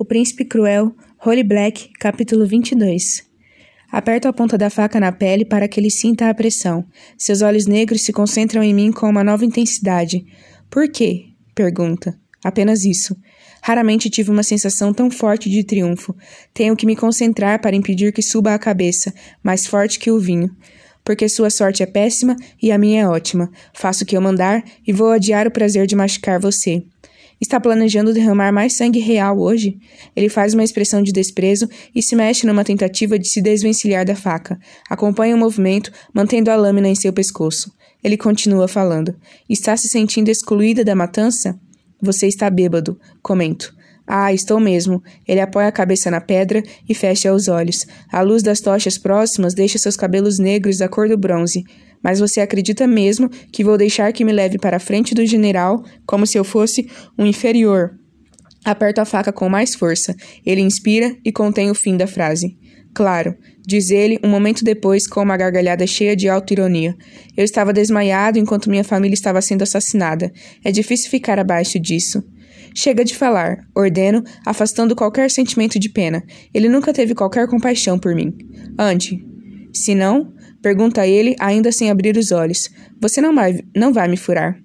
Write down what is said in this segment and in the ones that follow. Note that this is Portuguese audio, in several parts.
O Príncipe Cruel, Holy Black, capítulo 22. Aperto a ponta da faca na pele para que ele sinta a pressão. Seus olhos negros se concentram em mim com uma nova intensidade. Por quê? pergunta. Apenas isso. Raramente tive uma sensação tão forte de triunfo. Tenho que me concentrar para impedir que suba a cabeça, mais forte que o vinho. Porque sua sorte é péssima e a minha é ótima. Faço o que eu mandar e vou adiar o prazer de machucar você. Está planejando derramar mais sangue real hoje? Ele faz uma expressão de desprezo e se mexe numa tentativa de se desvencilhar da faca. Acompanha o movimento, mantendo a lâmina em seu pescoço. Ele continua falando. Está se sentindo excluída da matança? Você está bêbado, comento. Ah, estou mesmo. Ele apoia a cabeça na pedra e fecha os olhos. A luz das tochas próximas deixa seus cabelos negros da cor do bronze. Mas você acredita mesmo que vou deixar que me leve para a frente do general como se eu fosse um inferior? Aperto a faca com mais força. Ele inspira e contém o fim da frase. Claro, diz ele um momento depois com uma gargalhada cheia de auto-ironia. Eu estava desmaiado enquanto minha família estava sendo assassinada. É difícil ficar abaixo disso. Chega de falar, ordeno, afastando qualquer sentimento de pena. Ele nunca teve qualquer compaixão por mim. Ande. Se não, Pergunta ele, ainda sem abrir os olhos. Você não vai, não vai me furar.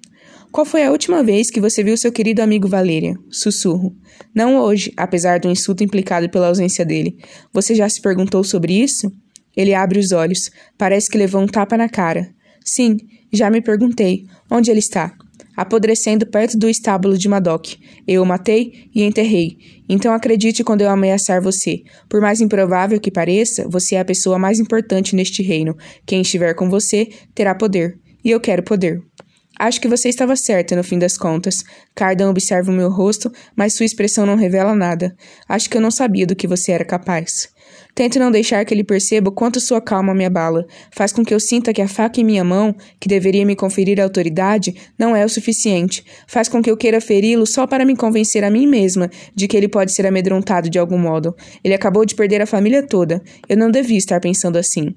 Qual foi a última vez que você viu seu querido amigo Valéria? Sussurro. Não hoje, apesar do insulto implicado pela ausência dele. Você já se perguntou sobre isso? Ele abre os olhos. Parece que levou um tapa na cara. Sim, já me perguntei. Onde ele está? Apodrecendo perto do estábulo de Madoc. Eu o matei e enterrei. Então acredite quando eu ameaçar você. Por mais improvável que pareça, você é a pessoa mais importante neste reino. Quem estiver com você terá poder. E eu quero poder. Acho que você estava certa no fim das contas. Cardan observa o meu rosto, mas sua expressão não revela nada. Acho que eu não sabia do que você era capaz. Tento não deixar que ele perceba o quanto sua calma me abala. Faz com que eu sinta que a faca em minha mão, que deveria me conferir autoridade, não é o suficiente. Faz com que eu queira feri-lo só para me convencer a mim mesma de que ele pode ser amedrontado de algum modo. Ele acabou de perder a família toda. Eu não devia estar pensando assim.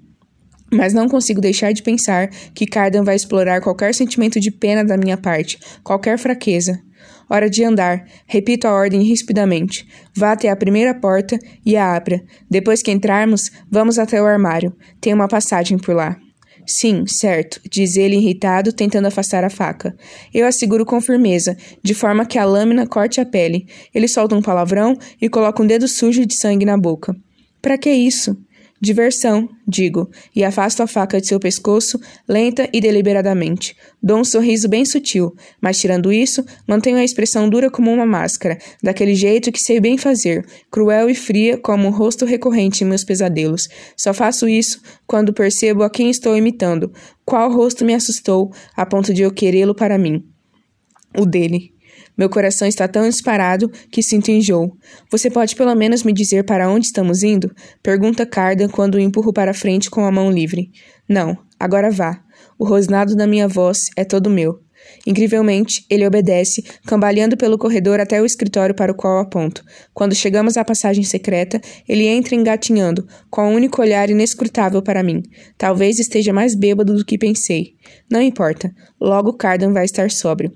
Mas não consigo deixar de pensar que Cardan vai explorar qualquer sentimento de pena da minha parte, qualquer fraqueza. Hora de andar. Repito a ordem rispidamente. Vá até a primeira porta e a abra. Depois que entrarmos, vamos até o armário. Tem uma passagem por lá. Sim, certo, diz ele irritado, tentando afastar a faca. Eu asseguro com firmeza, de forma que a lâmina corte a pele. Ele solta um palavrão e coloca um dedo sujo de sangue na boca. Para que isso? Diversão, digo, e afasto a faca de seu pescoço, lenta e deliberadamente. Dou um sorriso bem sutil, mas tirando isso, mantenho a expressão dura como uma máscara, daquele jeito que sei bem fazer, cruel e fria como o rosto recorrente em meus pesadelos. Só faço isso quando percebo a quem estou imitando, qual rosto me assustou a ponto de eu querê-lo para mim. O dele. Meu coração está tão disparado que sinto enjoo. Você pode pelo menos me dizer para onde estamos indo? Pergunta Cardan quando o empurro para frente com a mão livre. Não, agora vá. O rosnado da minha voz é todo meu. Incrivelmente, ele obedece, cambaleando pelo corredor até o escritório para o qual aponto. Quando chegamos à passagem secreta, ele entra engatinhando, com um único olhar inescrutável para mim. Talvez esteja mais bêbado do que pensei. Não importa. Logo Cardan vai estar sóbrio.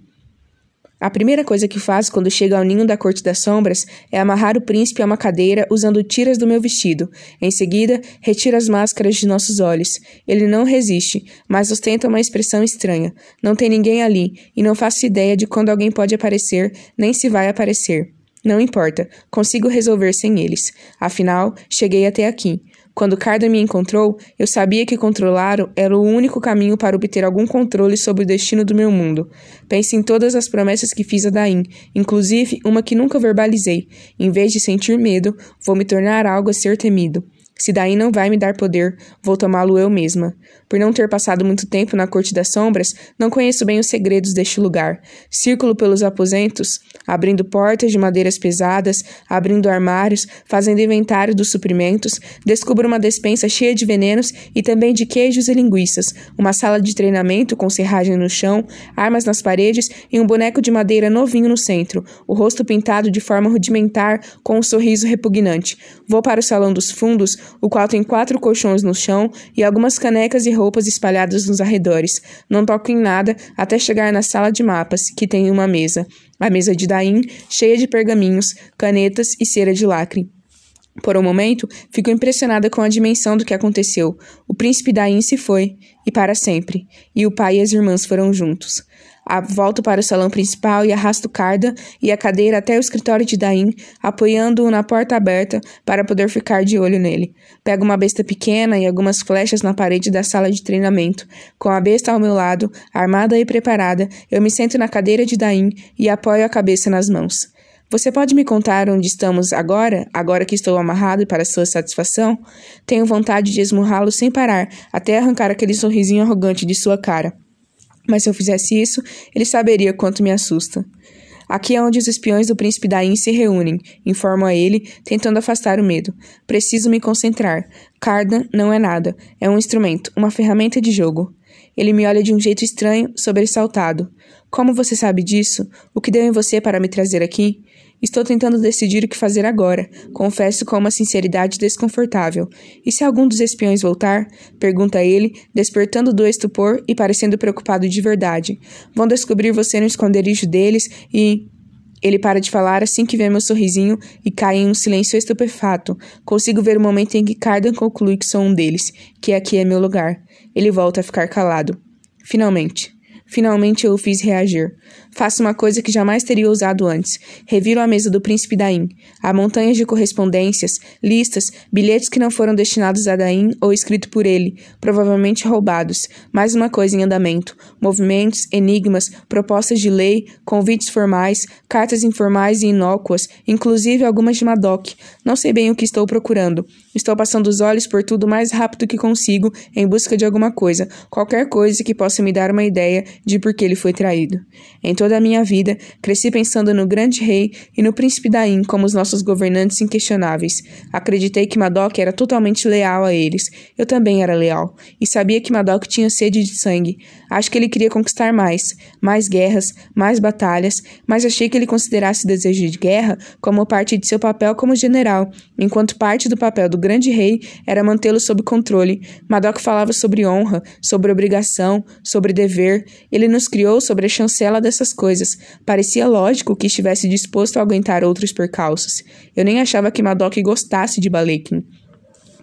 A primeira coisa que faz quando chega ao ninho da Corte das Sombras é amarrar o príncipe a uma cadeira usando tiras do meu vestido. Em seguida, retira as máscaras de nossos olhos. Ele não resiste, mas ostenta uma expressão estranha. Não tem ninguém ali, e não faço ideia de quando alguém pode aparecer, nem se vai aparecer. Não importa, consigo resolver sem eles. Afinal, cheguei até aqui. Quando Carda me encontrou, eu sabia que controlá-lo era o único caminho para obter algum controle sobre o destino do meu mundo. Pense em todas as promessas que fiz a Dain, inclusive uma que nunca verbalizei. Em vez de sentir medo, vou me tornar algo a ser temido. Se daí não vai me dar poder, vou tomá-lo eu mesma. Por não ter passado muito tempo na Corte das Sombras, não conheço bem os segredos deste lugar. Círculo pelos aposentos, abrindo portas de madeiras pesadas, abrindo armários, fazendo inventário dos suprimentos, descubro uma despensa cheia de venenos e também de queijos e linguiças, uma sala de treinamento com serragem no chão, armas nas paredes e um boneco de madeira novinho no centro, o rosto pintado de forma rudimentar com um sorriso repugnante. Vou para o salão dos fundos, o qual tem quatro colchões no chão e algumas canecas e roupas espalhadas nos arredores. Não toco em nada até chegar na sala de mapas, que tem uma mesa. A mesa de Daim, cheia de pergaminhos, canetas e cera de lacre. Por um momento, fico impressionada com a dimensão do que aconteceu. O príncipe Daim se foi, e para sempre, e o pai e as irmãs foram juntos. Volto para o salão principal e arrasto Carda e a cadeira até o escritório de Daim, apoiando-o na porta aberta para poder ficar de olho nele. Pego uma besta pequena e algumas flechas na parede da sala de treinamento. Com a besta ao meu lado, armada e preparada, eu me sento na cadeira de Daim e apoio a cabeça nas mãos. Você pode me contar onde estamos agora, agora que estou amarrado para sua satisfação? Tenho vontade de esmurrá-lo sem parar, até arrancar aquele sorrisinho arrogante de sua cara. Mas se eu fizesse isso, ele saberia quanto me assusta. Aqui é onde os espiões do príncipe Dain se reúnem, informo a ele, tentando afastar o medo. Preciso me concentrar. Cardan não é nada, é um instrumento, uma ferramenta de jogo. Ele me olha de um jeito estranho, sobressaltado. Como você sabe disso? O que deu em você para me trazer aqui? Estou tentando decidir o que fazer agora, confesso com uma sinceridade desconfortável. E se algum dos espiões voltar? Pergunta ele, despertando do estupor e parecendo preocupado de verdade. Vão descobrir você no esconderijo deles e. Ele para de falar assim que vê meu sorrisinho e cai em um silêncio estupefato. Consigo ver o momento em que Cardan conclui que sou um deles, que aqui é meu lugar. Ele volta a ficar calado. Finalmente. Finalmente eu o fiz reagir. Faço uma coisa que jamais teria usado antes. Reviro a mesa do príncipe Daim. Há montanhas de correspondências, listas, bilhetes que não foram destinados a Daim ou escritos por ele, provavelmente roubados. Mais uma coisa em andamento. Movimentos, enigmas, propostas de lei, convites formais, cartas informais e inócuas, inclusive algumas de Madoc. Não sei bem o que estou procurando. Estou passando os olhos por tudo mais rápido que consigo em busca de alguma coisa, qualquer coisa que possa me dar uma ideia de por que ele foi traído. Em toda a minha vida, cresci pensando no grande rei e no príncipe Daim como os nossos governantes inquestionáveis. Acreditei que Madoc era totalmente leal a eles. Eu também era leal. E sabia que Madoc tinha sede de sangue. Acho que ele queria conquistar mais. Mais guerras, mais batalhas, mas achei que ele considerasse o desejo de guerra como parte de seu papel como general, enquanto parte do papel do grande rei era mantê-lo sob controle. Madoc falava sobre honra, sobre obrigação, sobre dever. Ele nos criou sobre a chancela dessas coisas. Parecia lógico que estivesse disposto a aguentar outros percalços. Eu nem achava que Madoc gostasse de Balekin.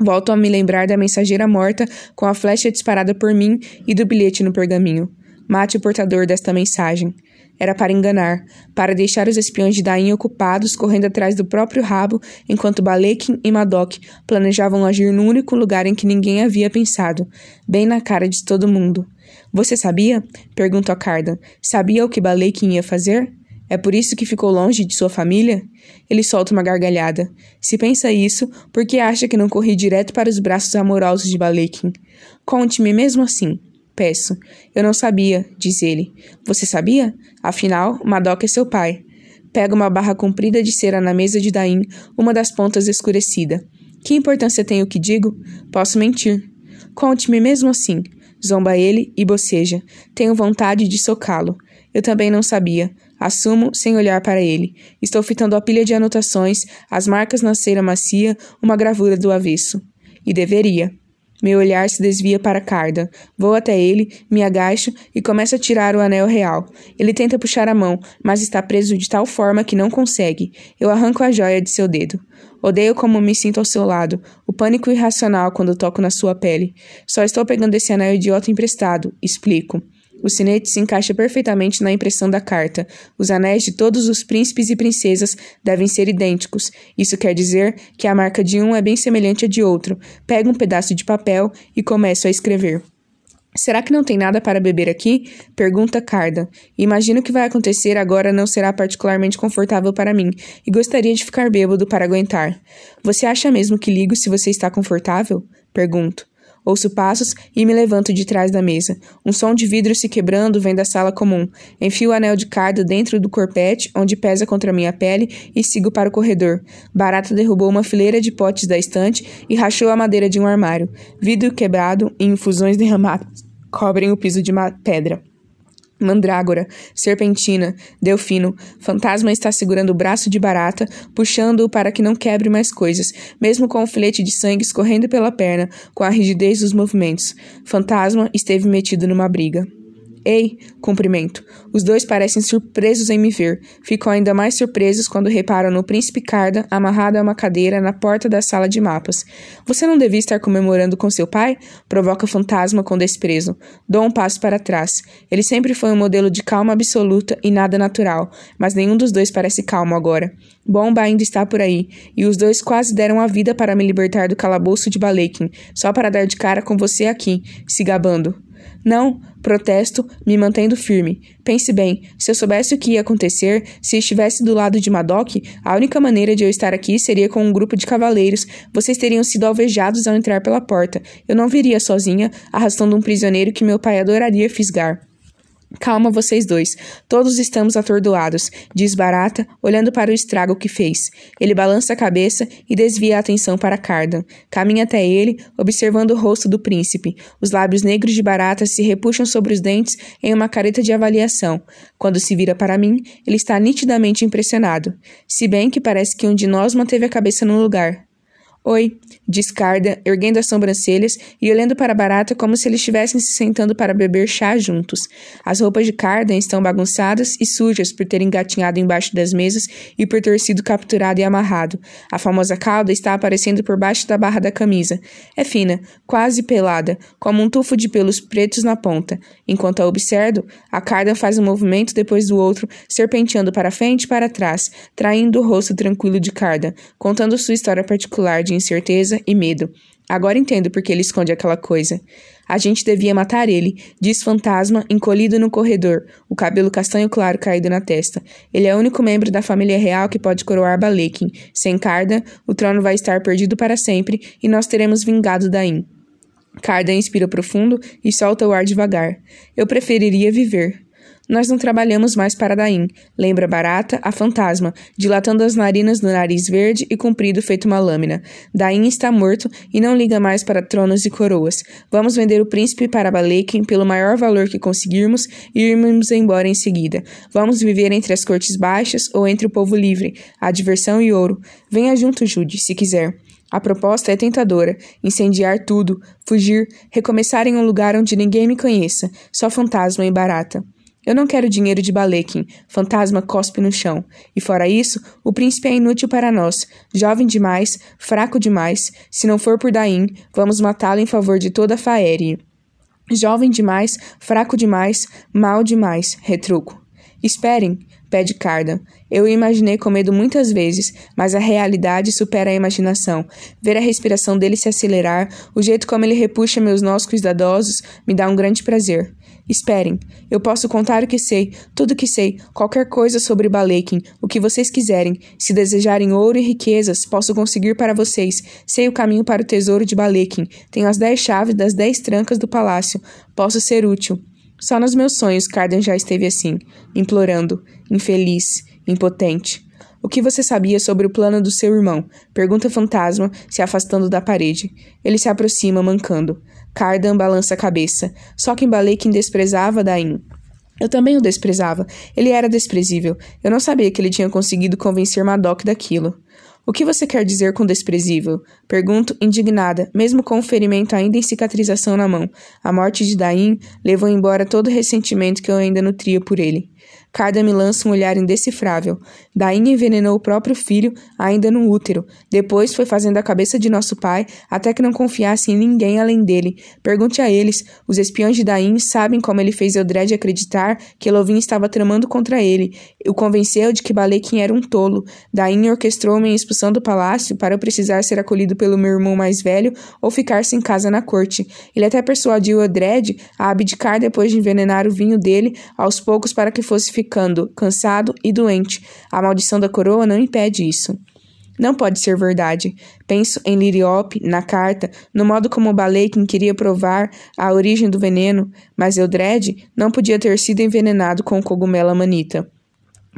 Volto a me lembrar da mensageira morta com a flecha disparada por mim e do bilhete no pergaminho. Mate o portador desta mensagem. Era para enganar, para deixar os espiões de Dain ocupados correndo atrás do próprio rabo, enquanto Balekin e Madoc planejavam agir no único lugar em que ninguém havia pensado, bem na cara de todo mundo. Você sabia? Perguntou a Cardan. Sabia o que Balekin ia fazer? É por isso que ficou longe de sua família? Ele solta uma gargalhada. Se pensa isso, por que acha que não corri direto para os braços amorosos de Balekin? Conte-me mesmo assim. Peço. Eu não sabia, diz ele. Você sabia? Afinal, Madoc é seu pai. Pega uma barra comprida de cera na mesa de Dain, uma das pontas escurecida. Que importância tem o que digo? Posso mentir. Conte-me mesmo assim. Zomba ele e boceja. Tenho vontade de socá-lo. Eu também não sabia. Assumo sem olhar para ele. Estou fitando a pilha de anotações, as marcas na cera macia, uma gravura do avesso. E deveria. Meu olhar se desvia para Carda. Vou até ele, me agacho e começo a tirar o anel real. Ele tenta puxar a mão, mas está preso de tal forma que não consegue. Eu arranco a joia de seu dedo. Odeio como me sinto ao seu lado, o pânico irracional quando toco na sua pele. Só estou pegando esse anel idiota emprestado, explico. O sinete se encaixa perfeitamente na impressão da carta. Os anéis de todos os príncipes e princesas devem ser idênticos. Isso quer dizer que a marca de um é bem semelhante à de outro. Pego um pedaço de papel e começo a escrever. Será que não tem nada para beber aqui? Pergunta Carda. Imagino que vai acontecer agora não será particularmente confortável para mim e gostaria de ficar bêbado para aguentar. Você acha mesmo que ligo se você está confortável? Pergunto. Ouço passos e me levanto de trás da mesa. Um som de vidro se quebrando vem da sala comum. Enfio o anel de carda dentro do corpete, onde pesa contra minha pele, e sigo para o corredor. Barata derrubou uma fileira de potes da estante e rachou a madeira de um armário. Vidro quebrado e infusões derramadas cobrem o piso de pedra. Mandrágora, Serpentina, Delfino, Fantasma está segurando o braço de Barata, puxando-o para que não quebre mais coisas, mesmo com o filete de sangue escorrendo pela perna, com a rigidez dos movimentos. Fantasma esteve metido numa briga. Ei, cumprimento. Os dois parecem surpresos em me ver. Ficam ainda mais surpresos quando reparam no príncipe Carda amarrado a uma cadeira na porta da sala de mapas. Você não devia estar comemorando com seu pai? Provoca o fantasma com desprezo. Dou um passo para trás. Ele sempre foi um modelo de calma absoluta e nada natural, mas nenhum dos dois parece calmo agora. Bomba ainda está por aí, e os dois quase deram a vida para me libertar do calabouço de Balekin, só para dar de cara com você aqui, se gabando. Não, protesto, me mantendo firme. Pense bem, se eu soubesse o que ia acontecer, se estivesse do lado de Madoc, a única maneira de eu estar aqui seria com um grupo de cavaleiros. Vocês teriam sido alvejados ao entrar pela porta. Eu não viria sozinha, arrastando um prisioneiro que meu pai adoraria fisgar. Calma, vocês dois. Todos estamos atordoados, diz Barata, olhando para o estrago que fez. Ele balança a cabeça e desvia a atenção para Cardan. Caminha até ele, observando o rosto do príncipe. Os lábios negros de Barata se repuxam sobre os dentes em uma careta de avaliação. Quando se vira para mim, ele está nitidamente impressionado. Se bem que parece que um de nós manteve a cabeça no lugar. Oi, diz Carda, erguendo as sobrancelhas e olhando para a Barata como se eles estivessem se sentando para beber chá juntos. As roupas de Carda estão bagunçadas e sujas por ter engatinhado embaixo das mesas e por ter sido capturado e amarrado. A famosa cauda está aparecendo por baixo da barra da camisa. É fina, quase pelada, como um tufo de pelos pretos na ponta. Enquanto a observo, a Carda faz um movimento depois do outro, serpenteando para frente e para trás, traindo o rosto tranquilo de Carda, contando sua história particular de incerteza e medo. Agora entendo por que ele esconde aquela coisa. A gente devia matar ele, diz Fantasma, encolhido no corredor, o cabelo castanho claro caído na testa. Ele é o único membro da família real que pode coroar Balekin. Sem Carda, o trono vai estar perdido para sempre e nós teremos vingado Dain. Carda inspira profundo e solta o ar devagar. Eu preferiria viver. Nós não trabalhamos mais para Daim, lembra Barata, a fantasma, dilatando as narinas do nariz verde e comprido feito uma lâmina. Daim está morto e não liga mais para tronos e coroas. Vamos vender o príncipe para Balekin pelo maior valor que conseguirmos e irmos embora em seguida. Vamos viver entre as cortes baixas ou entre o povo livre, a diversão e ouro. Venha junto, Jude, se quiser. A proposta é tentadora: incendiar tudo, fugir, recomeçar em um lugar onde ninguém me conheça, só fantasma e barata. Eu não quero dinheiro de Balekin, fantasma cospe no chão. E fora isso, o príncipe é inútil para nós. Jovem demais, fraco demais. Se não for por Daim, vamos matá-lo em favor de toda a Faerie. Jovem demais, fraco demais, mal demais, retruco. Esperem, pede Cardan. Eu o imaginei com medo muitas vezes, mas a realidade supera a imaginação. Ver a respiração dele se acelerar, o jeito como ele repuxa meus nós cuidadosos, me dá um grande prazer. Esperem, eu posso contar o que sei, tudo o que sei, qualquer coisa sobre Balekin, o que vocês quiserem. Se desejarem ouro e riquezas, posso conseguir para vocês. Sei o caminho para o tesouro de Balekin. Tenho as dez chaves das dez trancas do palácio. Posso ser útil. Só nos meus sonhos Carden já esteve assim, implorando, infeliz, impotente. O que você sabia sobre o plano do seu irmão? Pergunta fantasma, se afastando da parede. Ele se aproxima, mancando. Cardan balança a cabeça. Só que Balekin desprezava Dain. Eu também o desprezava. Ele era desprezível. Eu não sabia que ele tinha conseguido convencer Madoc daquilo. O que você quer dizer com desprezível? Pergunto, indignada, mesmo com o ferimento ainda em cicatrização na mão. A morte de Dain levou embora todo o ressentimento que eu ainda nutria por ele. Carda me lança um olhar indecifrável. Dain envenenou o próprio filho, ainda no útero. Depois foi fazendo a cabeça de nosso pai, até que não confiasse em ninguém além dele. Pergunte a eles. Os espiões de Dain sabem como ele fez Eldred acreditar que Elovin estava tramando contra ele. O convenceu de que Balekin era um tolo. Dain orquestrou minha expulsão do palácio para eu precisar ser acolhido pelo meu irmão mais velho ou ficar sem casa na corte. Ele até persuadiu Eldred a abdicar depois de envenenar o vinho dele aos poucos para que fosse ficando cansado e doente. A maldição da coroa não impede isso. Não pode ser verdade. Penso em Liriope, na carta, no modo como Balekin queria provar a origem do veneno, mas Eldred não podia ter sido envenenado com o cogumelo amanita.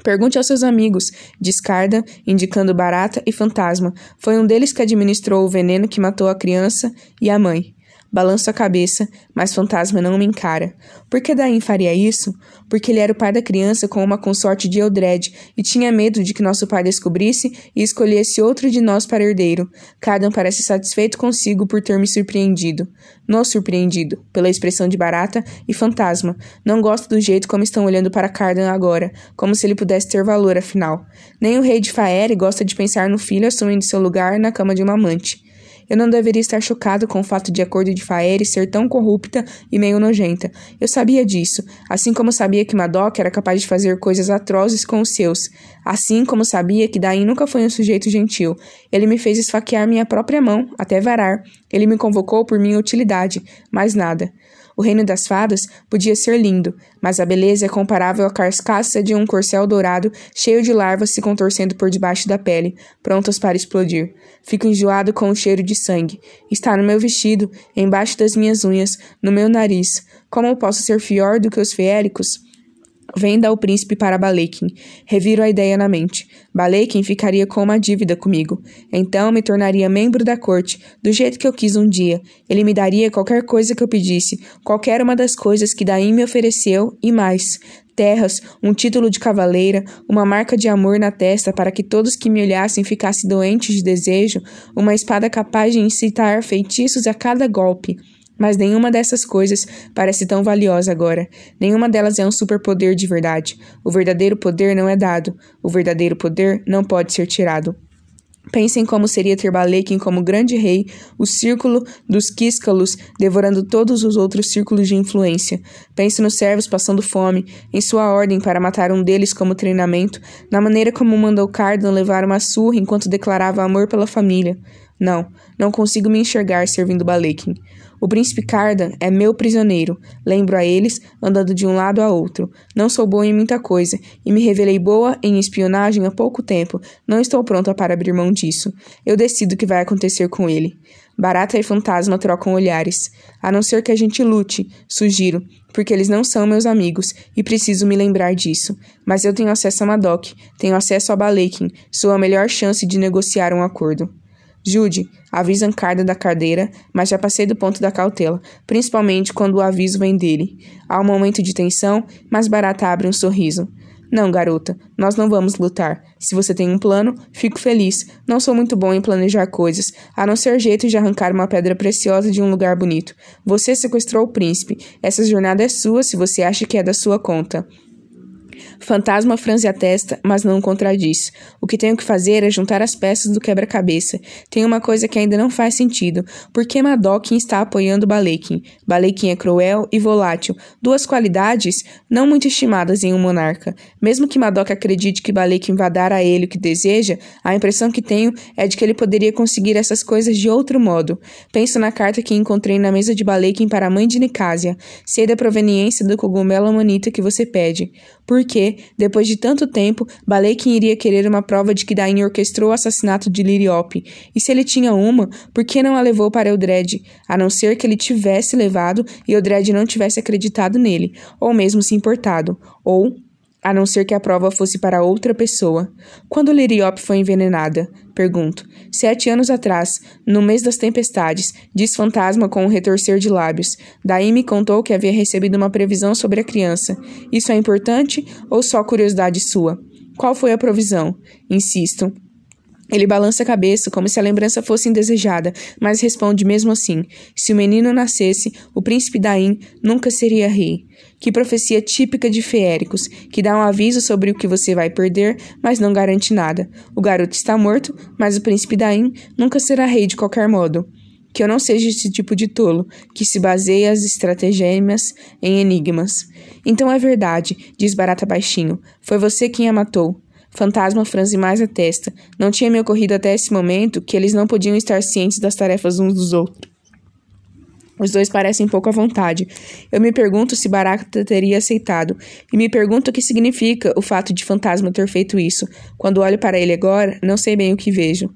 Pergunte aos seus amigos, Discarda, indicando Barata e Fantasma. Foi um deles que administrou o veneno que matou a criança e a mãe. Balanço a cabeça, mas fantasma não me encara. Por que Daim faria isso? Porque ele era o pai da criança com uma consorte de Eldred e tinha medo de que nosso pai descobrisse e escolhesse outro de nós para herdeiro. Cardan parece satisfeito consigo por ter me surpreendido. Nos surpreendido, pela expressão de barata e fantasma. Não gosto do jeito como estão olhando para Cardan agora, como se ele pudesse ter valor, afinal. Nem o rei de Faere gosta de pensar no filho assumindo seu lugar na cama de uma amante. Eu não deveria estar chocado com o fato de a cor de Faere ser tão corrupta e meio nojenta. Eu sabia disso, assim como sabia que Madoc era capaz de fazer coisas atrozes com os seus. Assim como sabia que Dain nunca foi um sujeito gentil. Ele me fez esfaquear minha própria mão, até varar. Ele me convocou por minha utilidade, mais nada. O reino das fadas podia ser lindo, mas a beleza é comparável à carcaça de um corcel dourado cheio de larvas se contorcendo por debaixo da pele, prontas para explodir. Fico enjoado com o cheiro de sangue. Está no meu vestido, embaixo das minhas unhas, no meu nariz. Como posso ser pior do que os feéricos? Venda o príncipe para Balekin. Reviro a ideia na mente. Balekin ficaria com uma dívida comigo. Então me tornaria membro da corte, do jeito que eu quis um dia. Ele me daria qualquer coisa que eu pedisse, qualquer uma das coisas que Daim me ofereceu e mais. Terras, um título de cavaleira, uma marca de amor na testa para que todos que me olhassem ficassem doentes de desejo, uma espada capaz de incitar feitiços a cada golpe. Mas nenhuma dessas coisas parece tão valiosa agora. Nenhuma delas é um superpoder de verdade. O verdadeiro poder não é dado. O verdadeiro poder não pode ser tirado. Pensem como seria ter Balekin como grande rei, o círculo dos Quíscalos devorando todos os outros círculos de influência. Pense nos servos passando fome, em sua ordem para matar um deles como treinamento, na maneira como mandou Cardan levar uma surra enquanto declarava amor pela família. Não, não consigo me enxergar servindo Balekin. O príncipe Cardan é meu prisioneiro. Lembro a eles, andando de um lado a outro. Não sou boa em muita coisa, e me revelei boa em espionagem há pouco tempo. Não estou pronta para abrir mão disso. Eu decido o que vai acontecer com ele. Barata e fantasma trocam olhares. A não ser que a gente lute, sugiro, porque eles não são meus amigos e preciso me lembrar disso. Mas eu tenho acesso a Madoc, tenho acesso a Balekin, sou a melhor chance de negociar um acordo. Jude, avisa Ancarda da cadeira, mas já passei do ponto da cautela, principalmente quando o aviso vem dele. Há um momento de tensão, mas Barata abre um sorriso. Não, garota, nós não vamos lutar. Se você tem um plano, fico feliz. Não sou muito bom em planejar coisas, a não ser jeito de arrancar uma pedra preciosa de um lugar bonito. Você sequestrou o príncipe. Essa jornada é sua se você acha que é da sua conta. Fantasma franze a testa, mas não contradiz. O que tenho que fazer é juntar as peças do quebra-cabeça. Tem uma coisa que ainda não faz sentido. Por que Madokin está apoiando Balekin? Balekin é cruel e volátil, duas qualidades não muito estimadas em um monarca. Mesmo que Madoc acredite que Balekin vá dar a ele o que deseja, a impressão que tenho é de que ele poderia conseguir essas coisas de outro modo. Penso na carta que encontrei na mesa de Balekin para a mãe de Nicásia. Sei da proveniência do cogumelo amanita que você pede. Por quê? depois de tanto tempo, Balekin iria querer uma prova de que Dain orquestrou o assassinato de Liriope. E se ele tinha uma, por que não a levou para Eldred? A não ser que ele tivesse levado e Eldred não tivesse acreditado nele, ou mesmo se importado. Ou a não ser que a prova fosse para outra pessoa. Quando Liriop foi envenenada? Pergunto. Sete anos atrás, no mês das tempestades, diz Fantasma com um retorcer de lábios. Daí me contou que havia recebido uma previsão sobre a criança. Isso é importante ou só curiosidade sua? Qual foi a provisão? Insisto. Ele balança a cabeça como se a lembrança fosse indesejada, mas responde mesmo assim: se o menino nascesse, o príncipe Daim nunca seria rei. Que profecia típica de feéricos, que dá um aviso sobre o que você vai perder, mas não garante nada. O garoto está morto, mas o príncipe Daim nunca será rei de qualquer modo. Que eu não seja esse tipo de tolo, que se baseia as estratagemas em enigmas. Então é verdade, diz Barata baixinho. Foi você quem a matou. Fantasma franze mais a testa. Não tinha me ocorrido até esse momento que eles não podiam estar cientes das tarefas uns dos outros. Os dois parecem pouco à vontade. Eu me pergunto se Barata teria aceitado, e me pergunto o que significa o fato de Fantasma ter feito isso. Quando olho para ele agora, não sei bem o que vejo.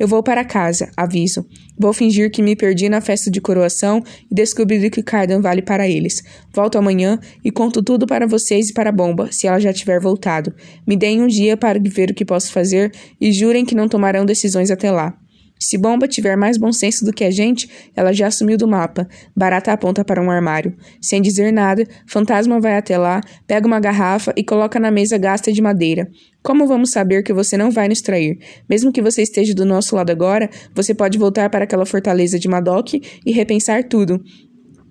Eu vou para casa, aviso. Vou fingir que me perdi na festa de coroação e descobrir que Cardan vale para eles. Volto amanhã e conto tudo para vocês e para a Bomba, se ela já tiver voltado. Me deem um dia para ver o que posso fazer e jurem que não tomarão decisões até lá. Se Bomba tiver mais bom senso do que a gente, ela já sumiu do mapa. Barata aponta para um armário. Sem dizer nada, Fantasma vai até lá, pega uma garrafa e coloca na mesa gasta de madeira. Como vamos saber que você não vai nos trair? Mesmo que você esteja do nosso lado agora, você pode voltar para aquela fortaleza de Madoc e repensar tudo.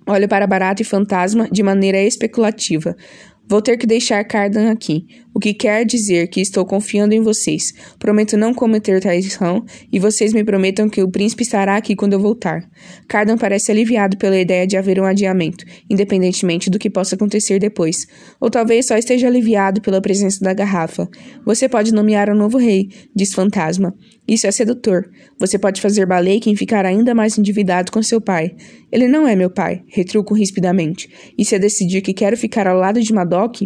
Olho para Barata e Fantasma de maneira especulativa. Vou ter que deixar Cardan aqui, o que quer dizer que estou confiando em vocês. Prometo não cometer traição e vocês me prometam que o príncipe estará aqui quando eu voltar. Cardan parece aliviado pela ideia de haver um adiamento, independentemente do que possa acontecer depois. Ou talvez só esteja aliviado pela presença da garrafa. Você pode nomear um novo rei, diz Fantasma. Isso é sedutor. Você pode fazer Baleiken ficar ainda mais endividado com seu pai. Ele não é meu pai, retruco rispidamente. E se eu decidir que quero ficar ao lado de Madoc,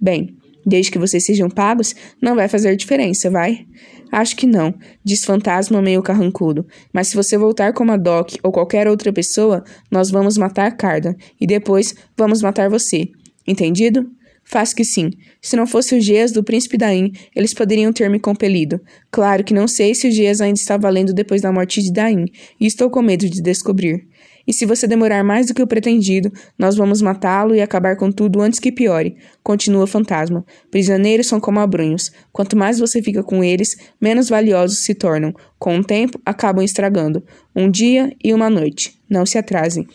bem, desde que vocês sejam pagos, não vai fazer diferença, vai? Acho que não, diz Fantasma meio carrancudo. Mas se você voltar com Madoc ou qualquer outra pessoa, nós vamos matar Cardan. E depois vamos matar você. Entendido? Faz que sim. Se não fosse o Geas do príncipe Dain, eles poderiam ter me compelido. Claro que não sei se o Geas ainda está valendo depois da morte de Dain, e estou com medo de descobrir. E se você demorar mais do que o pretendido, nós vamos matá-lo e acabar com tudo antes que piore. Continua Fantasma. Prisioneiros são como abrunhos. Quanto mais você fica com eles, menos valiosos se tornam. Com o tempo, acabam estragando. Um dia e uma noite. Não se atrasem.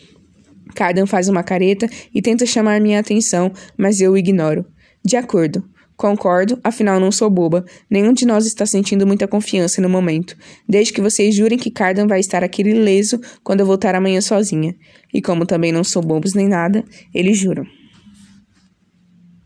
Cardan faz uma careta e tenta chamar minha atenção, mas eu o ignoro. De acordo. Concordo, afinal não sou boba. Nenhum de nós está sentindo muita confiança no momento. Desde que vocês jurem que Cardan vai estar aqui ileso quando eu voltar amanhã sozinha. E como também não sou bobos nem nada, eles juram.